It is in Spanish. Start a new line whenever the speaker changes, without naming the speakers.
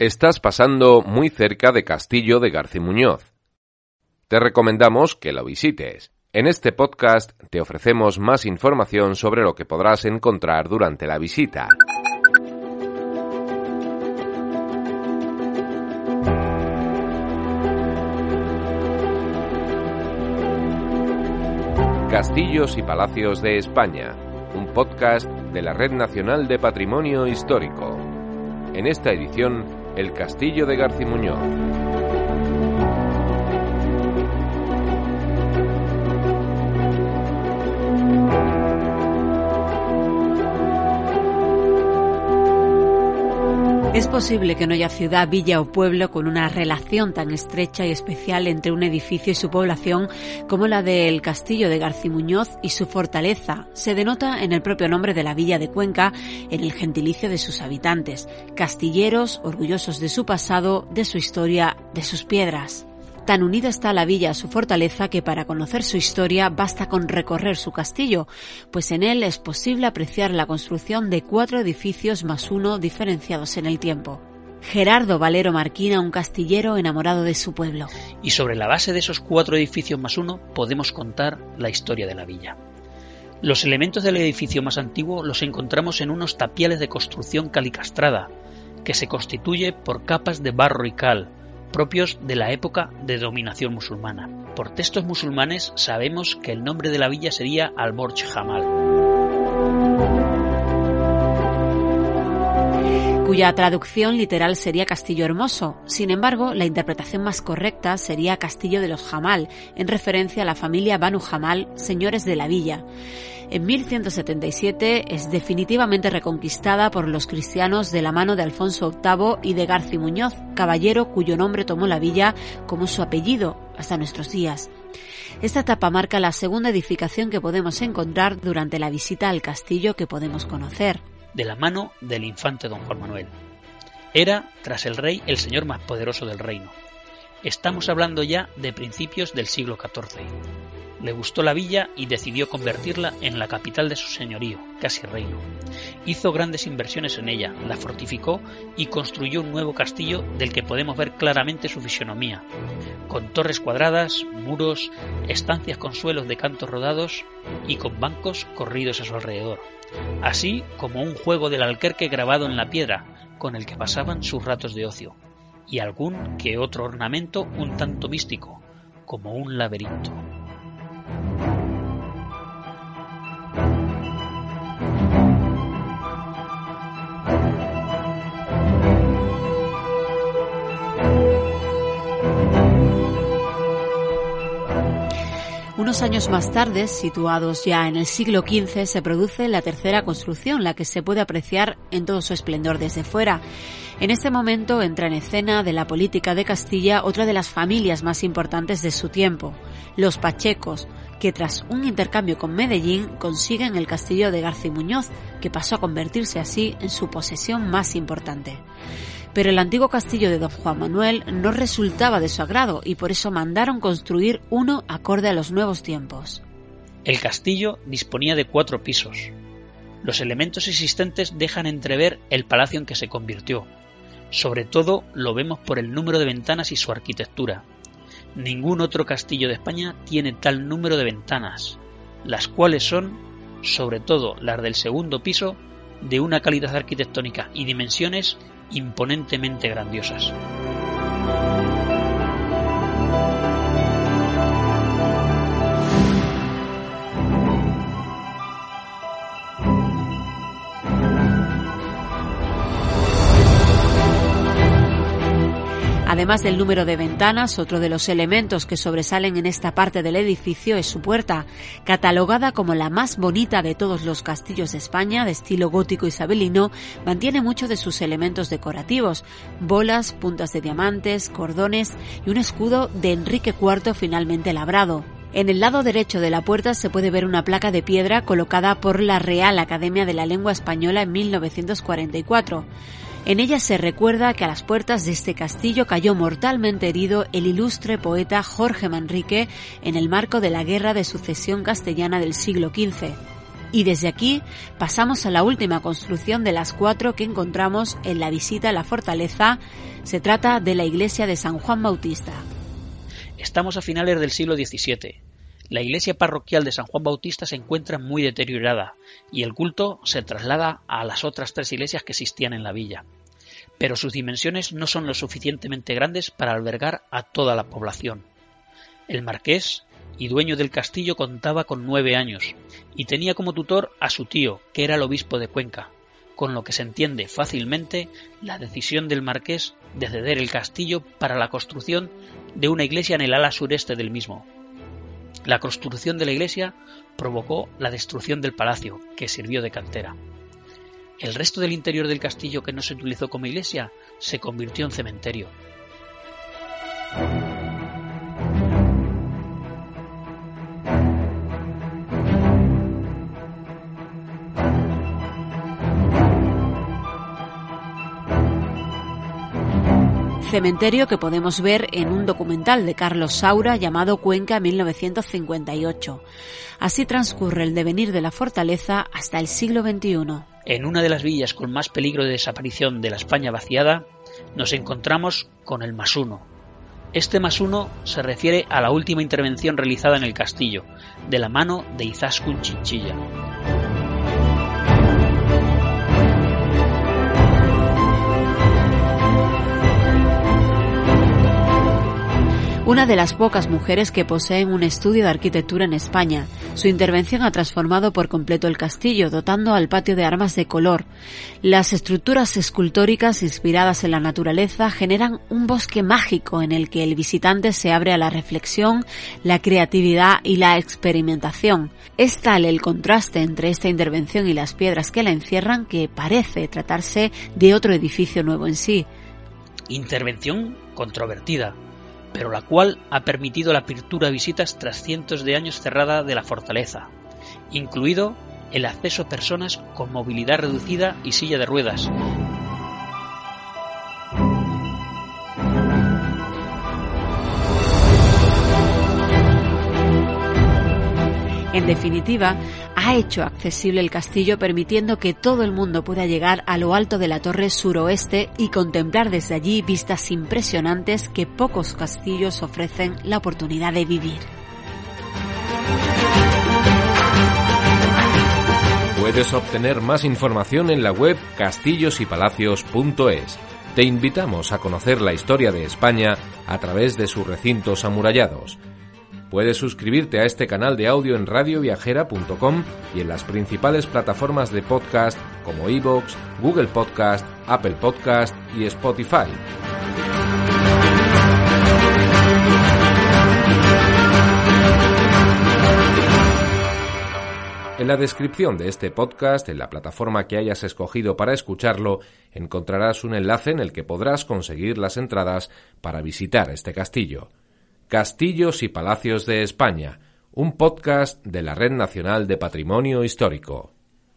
Estás pasando muy cerca de Castillo de Garcimuñoz. Te recomendamos que lo visites. En este podcast te ofrecemos más información sobre lo que podrás encontrar durante la visita. Castillos y Palacios de España, un podcast de la Red Nacional de Patrimonio Histórico. En esta edición el Castillo de Garcimuñoz.
Es posible que no haya ciudad, villa o pueblo con una relación tan estrecha y especial entre un edificio y su población como la del castillo de Garcimuñoz y su fortaleza. Se denota en el propio nombre de la villa de Cuenca, en el gentilicio de sus habitantes, castilleros orgullosos de su pasado, de su historia, de sus piedras. Tan unida está la villa a su fortaleza que para conocer su historia basta con recorrer su castillo, pues en él es posible apreciar la construcción de cuatro edificios más uno diferenciados en el tiempo. Gerardo Valero Marquina, un castillero enamorado de su pueblo.
Y sobre la base de esos cuatro edificios más uno podemos contar la historia de la villa. Los elementos del edificio más antiguo los encontramos en unos tapiales de construcción calicastrada, que se constituye por capas de barro y cal, propios de la época de dominación musulmana. Por textos musulmanes sabemos que el nombre de la villa sería Al-Borj Hamal.
Cuya traducción literal sería Castillo Hermoso. Sin embargo, la interpretación más correcta sería Castillo de los Jamal, en referencia a la familia Banu Jamal, señores de la villa. En 1177 es definitivamente reconquistada por los cristianos de la mano de Alfonso VIII y de Garci Muñoz, caballero cuyo nombre tomó la villa como su apellido hasta nuestros días. Esta etapa marca la segunda edificación que podemos encontrar durante la visita al castillo que podemos conocer
de la mano del infante don Juan Manuel. Era, tras el rey, el señor más poderoso del reino. Estamos hablando ya de principios del siglo XIV. Le gustó la villa y decidió convertirla en la capital de su señorío, casi reino. Hizo grandes inversiones en ella, la fortificó y construyó un nuevo castillo del que podemos ver claramente su fisonomía, con torres cuadradas, muros, estancias con suelos de cantos rodados y con bancos corridos a su alrededor, así como un juego del alquerque grabado en la piedra, con el que pasaban sus ratos de ocio, y algún que otro ornamento un tanto místico, como un laberinto.
Unos años más tarde, situados ya en el siglo XV, se produce la tercera construcción, la que se puede apreciar en todo su esplendor desde fuera. En este momento entra en escena de la política de Castilla otra de las familias más importantes de su tiempo, los Pachecos, que tras un intercambio con Medellín consiguen el castillo de Garcimuñoz, que pasó a convertirse así en su posesión más importante pero el antiguo castillo de don Juan Manuel no resultaba de su agrado y por eso mandaron construir uno acorde a los nuevos tiempos.
El castillo disponía de cuatro pisos. Los elementos existentes dejan entrever el palacio en que se convirtió. Sobre todo lo vemos por el número de ventanas y su arquitectura. Ningún otro castillo de España tiene tal número de ventanas, las cuales son, sobre todo las del segundo piso, de una calidad arquitectónica y dimensiones imponentemente grandiosas.
Además del número de ventanas, otro de los elementos que sobresalen en esta parte del edificio es su puerta, catalogada como la más bonita de todos los castillos de España, de estilo gótico isabelino, mantiene muchos de sus elementos decorativos, bolas, puntas de diamantes, cordones y un escudo de Enrique IV finalmente labrado. En el lado derecho de la puerta se puede ver una placa de piedra colocada por la Real Academia de la Lengua Española en 1944. En ella se recuerda que a las puertas de este castillo cayó mortalmente herido el ilustre poeta Jorge Manrique en el marco de la Guerra de Sucesión Castellana del siglo XV. Y desde aquí pasamos a la última construcción de las cuatro que encontramos en la visita a la fortaleza. Se trata de la iglesia de San Juan Bautista.
Estamos a finales del siglo XVII. La iglesia parroquial de San Juan Bautista se encuentra muy deteriorada y el culto se traslada a las otras tres iglesias que existían en la villa. Pero sus dimensiones no son lo suficientemente grandes para albergar a toda la población. El marqués y dueño del castillo contaba con nueve años y tenía como tutor a su tío, que era el obispo de Cuenca, con lo que se entiende fácilmente la decisión del marqués de ceder el castillo para la construcción de una iglesia en el ala sureste del mismo. La construcción de la iglesia provocó la destrucción del palacio, que sirvió de cantera. El resto del interior del castillo que no se utilizó como iglesia se convirtió en cementerio.
Cementerio que podemos ver en un documental de Carlos Saura llamado Cuenca 1958. Así transcurre el devenir de la fortaleza hasta el siglo XXI.
En una de las villas con más peligro de desaparición de la España vaciada, nos encontramos con el Masuno. Este Masuno se refiere a la última intervención realizada en el castillo, de la mano de Izaskun Chinchilla.
Una de las pocas mujeres que poseen un estudio de arquitectura en España. Su intervención ha transformado por completo el castillo, dotando al patio de armas de color. Las estructuras escultóricas inspiradas en la naturaleza generan un bosque mágico en el que el visitante se abre a la reflexión, la creatividad y la experimentación. Es tal el contraste entre esta intervención y las piedras que la encierran que parece tratarse de otro edificio nuevo en sí.
Intervención controvertida, pero la cual ha permitido la apertura de visitas tras cientos de años cerrada de la fortaleza, incluido el acceso a personas con movilidad reducida y silla de ruedas,
En definitiva, ha hecho accesible el castillo permitiendo que todo el mundo pueda llegar a lo alto de la torre suroeste y contemplar desde allí vistas impresionantes que pocos castillos ofrecen la oportunidad de vivir.
Puedes obtener más información en la web castillosypalacios.es. Te invitamos a conocer la historia de España a través de sus recintos amurallados Puedes suscribirte a este canal de audio en radioviajera.com y en las principales plataformas de podcast como iVoox, Google Podcast, Apple Podcast y Spotify. En la descripción de este podcast, en la plataforma que hayas escogido para escucharlo, encontrarás un enlace en el que podrás conseguir las entradas para visitar este castillo. Castillos y Palacios de España, un podcast de la Red Nacional de Patrimonio Histórico.